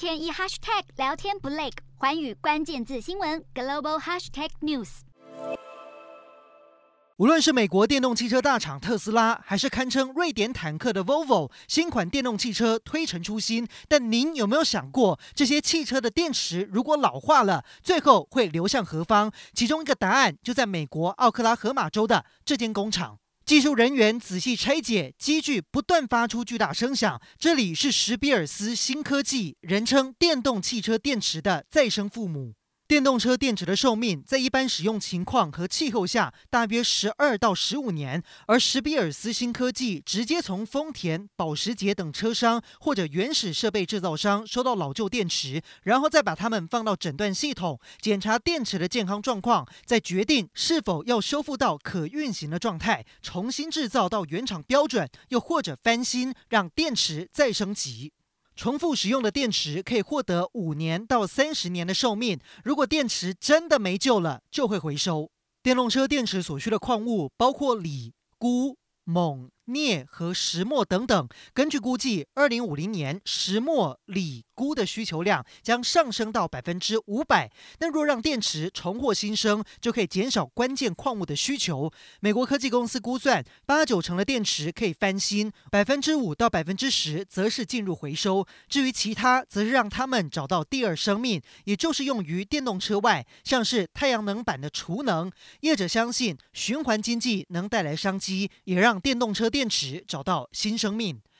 天一 hashtag 聊天不累，寰宇关键字新闻 global hashtag news。无论是美国电动汽车大厂特斯拉，还是堪称瑞典坦克的 Volvo，新款电动汽车推陈出新。但您有没有想过，这些汽车的电池如果老化了，最后会流向何方？其中一个答案就在美国奥克拉荷马州的这间工厂。技术人员仔细拆解，机具不断发出巨大声响。这里是史比尔斯新科技，人称电动汽车电池的再生父母。电动车电池的寿命在一般使用情况和气候下大约十二到十五年，而史比尔斯新科技直接从丰田、保时捷等车商或者原始设备制造商收到老旧电池，然后再把它们放到诊断系统检查电池的健康状况，再决定是否要修复到可运行的状态，重新制造到原厂标准，又或者翻新让电池再升级。重复使用的电池可以获得五年到三十年的寿命。如果电池真的没救了，就会回收。电动车电池所需的矿物包括锂、钴、锰。镍和石墨等等，根据估计，二零五零年石墨、锂、钴的需求量将上升到百分之五百。但若让电池重获新生，就可以减少关键矿物的需求。美国科技公司估算，八九成的电池可以翻新，百分之五到百分之十则是进入回收。至于其他，则是让他们找到第二生命，也就是用于电动车外，像是太阳能板的储能。业者相信，循环经济能带来商机，也让电动车电。电池找到新生命。